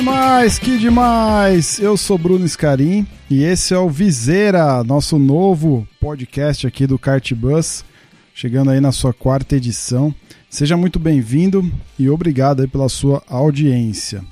Demais, que demais! Eu sou Bruno Scarim e esse é o Viseira, nosso novo podcast aqui do Kartbus, chegando aí na sua quarta edição. Seja muito bem-vindo e obrigado aí pela sua audiência.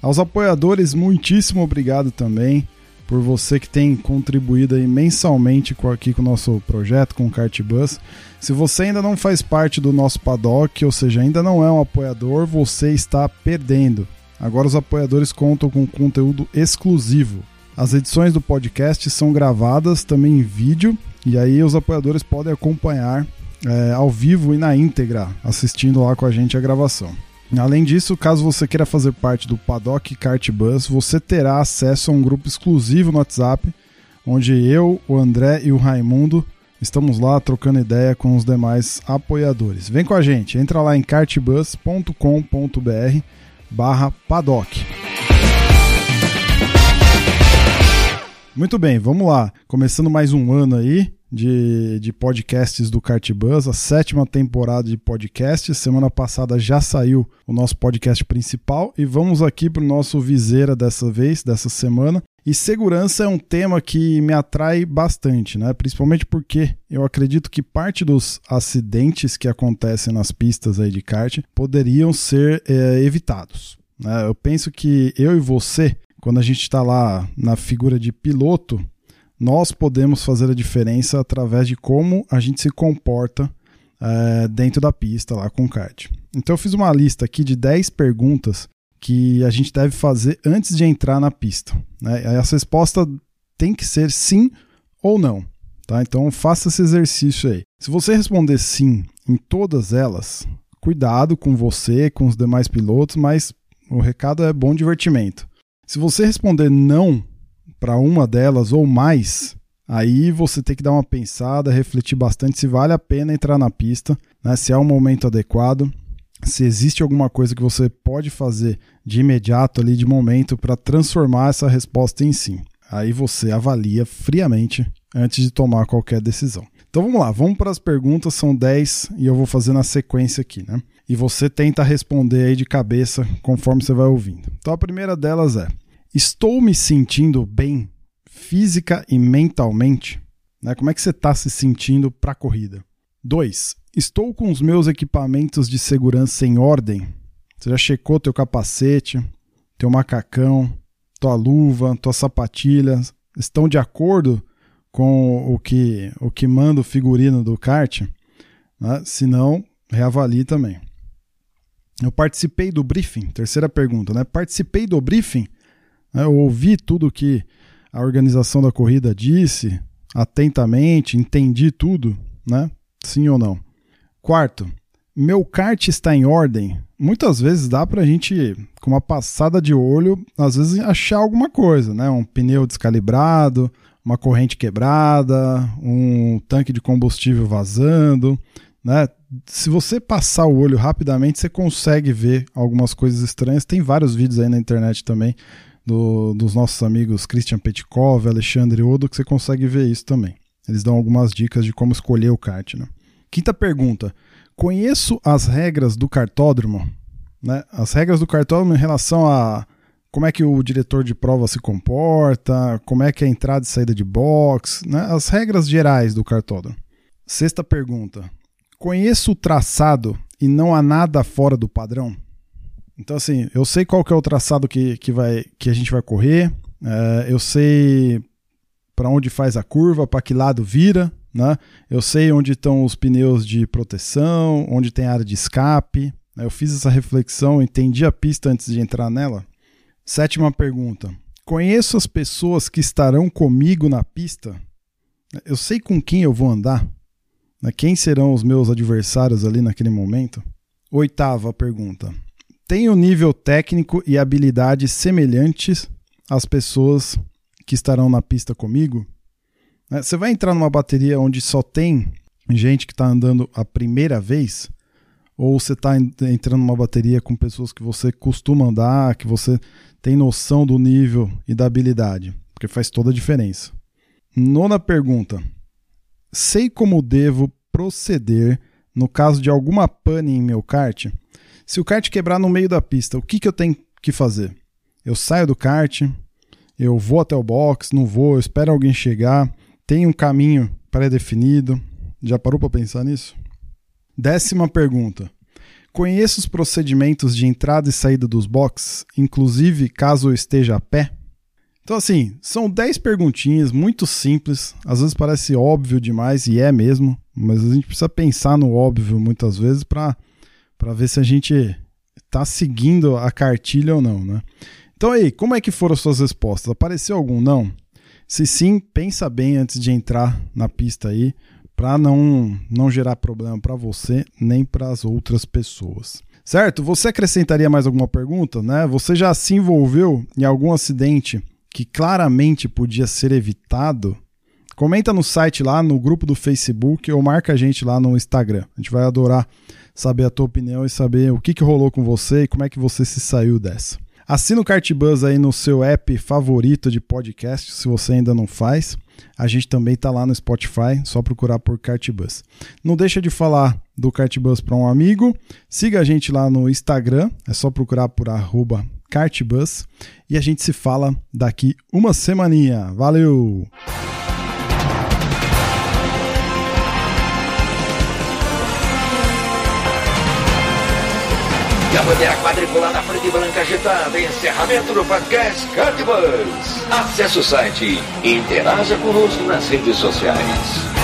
Aos apoiadores, muitíssimo obrigado também por você que tem contribuído aí mensalmente aqui com o nosso projeto, com o Kartbus. Se você ainda não faz parte do nosso paddock, ou seja, ainda não é um apoiador, você está perdendo. Agora os apoiadores contam com conteúdo exclusivo. As edições do podcast são gravadas também em vídeo e aí os apoiadores podem acompanhar é, ao vivo e na íntegra, assistindo lá com a gente a gravação. Além disso, caso você queira fazer parte do Paddock Kart Bus, você terá acesso a um grupo exclusivo no WhatsApp, onde eu, o André e o Raimundo estamos lá trocando ideia com os demais apoiadores. Vem com a gente, entra lá em kartbus.com.br barra paddock. Muito bem, vamos lá. Começando mais um ano aí de, de podcasts do Cartbus, a sétima temporada de podcasts. Semana passada já saiu o nosso podcast principal e vamos aqui para o nosso viseira dessa vez, dessa semana. E segurança é um tema que me atrai bastante, né? Principalmente porque eu acredito que parte dos acidentes que acontecem nas pistas aí de kart poderiam ser é, evitados. Né? Eu penso que eu e você, quando a gente está lá na figura de piloto, nós podemos fazer a diferença através de como a gente se comporta é, dentro da pista lá com o kart. Então eu fiz uma lista aqui de 10 perguntas que a gente deve fazer antes de entrar na pista. Né? Essa resposta tem que ser sim ou não. Tá? Então faça esse exercício aí. Se você responder sim em todas elas, cuidado com você, com os demais pilotos, mas o recado é bom divertimento. Se você responder não para uma delas ou mais, aí você tem que dar uma pensada, refletir bastante se vale a pena entrar na pista, né? se é um momento adequado, se existe alguma coisa que você pode fazer de imediato ali, de momento, para transformar essa resposta em sim. Aí você avalia friamente antes de tomar qualquer decisão. Então vamos lá, vamos para as perguntas, são 10 e eu vou fazer na sequência aqui, né? E você tenta responder aí de cabeça conforme você vai ouvindo. Então a primeira delas é: Estou me sentindo bem física e mentalmente? Né? Como é que você está se sentindo para a corrida? 2. Estou com os meus equipamentos de segurança em ordem? Você já checou teu capacete, teu macacão, tua luva, tuas sapatilhas? Estão de acordo com o que, o que manda o figurino do kart? Né? Se não, reavalie também. Eu participei do briefing, terceira pergunta, né? Participei do briefing né? Eu ouvi tudo que a organização da corrida disse atentamente, entendi tudo, né? Sim ou não? Quarto, meu kart está em ordem. Muitas vezes dá para a gente, com uma passada de olho, às vezes achar alguma coisa, né? Um pneu descalibrado, uma corrente quebrada, um tanque de combustível vazando, né? Se você passar o olho rapidamente, você consegue ver algumas coisas estranhas. Tem vários vídeos aí na internet também do, dos nossos amigos Christian Petkov, Alexandre Odo, que você consegue ver isso também. Eles dão algumas dicas de como escolher o kart. Né? Quinta pergunta: conheço as regras do cartódromo? Né? As regras do cartódromo em relação a como é que o diretor de prova se comporta, como é que é a entrada e saída de box, né? as regras gerais do cartódromo. Sexta pergunta: conheço o traçado e não há nada fora do padrão? Então, assim, eu sei qual que é o traçado que, que, vai, que a gente vai correr, é, eu sei para onde faz a curva, para que lado vira, né? Eu sei onde estão os pneus de proteção, onde tem área de escape. Né? Eu fiz essa reflexão, entendi a pista antes de entrar nela. Sétima pergunta: Conheço as pessoas que estarão comigo na pista? Eu sei com quem eu vou andar? Né? Quem serão os meus adversários ali naquele momento? Oitava pergunta: tenho nível técnico e habilidades semelhantes as pessoas que estarão na pista comigo. Né? Você vai entrar numa bateria onde só tem gente que está andando a primeira vez, ou você está entrando numa bateria com pessoas que você costuma andar, que você tem noção do nível e da habilidade, porque faz toda a diferença. Nona pergunta: sei como devo proceder no caso de alguma pane em meu kart? Se o kart quebrar no meio da pista, o que, que eu tenho que fazer? Eu saio do kart, eu vou até o box, não vou, eu espero alguém chegar, tem um caminho pré-definido. Já parou para pensar nisso? Décima pergunta. Conheço os procedimentos de entrada e saída dos boxes, inclusive caso eu esteja a pé? Então, assim, são 10 perguntinhas muito simples. Às vezes parece óbvio demais, e é mesmo, mas a gente precisa pensar no óbvio muitas vezes para ver se a gente está seguindo a cartilha ou não, né? Então aí, como é que foram as suas respostas? Apareceu algum não? Se sim, pensa bem antes de entrar na pista aí, para não não gerar problema para você nem para as outras pessoas. Certo? Você acrescentaria mais alguma pergunta, né? Você já se envolveu em algum acidente que claramente podia ser evitado? Comenta no site lá, no grupo do Facebook ou marca a gente lá no Instagram. A gente vai adorar saber a tua opinião e saber o que, que rolou com você e como é que você se saiu dessa. Assina o Cartbus aí no seu app favorito de podcast, se você ainda não faz. A gente também está lá no Spotify, só procurar por Cartbus. Não deixa de falar do Cartbus para um amigo. Siga a gente lá no Instagram, é só procurar por arroba Cartbus. E a gente se fala daqui uma semaninha. Valeu! A bandeira quadriculada frente branca agitada. Encerramento do podcast Cardbus. Acesse o site e interaja conosco nas redes sociais.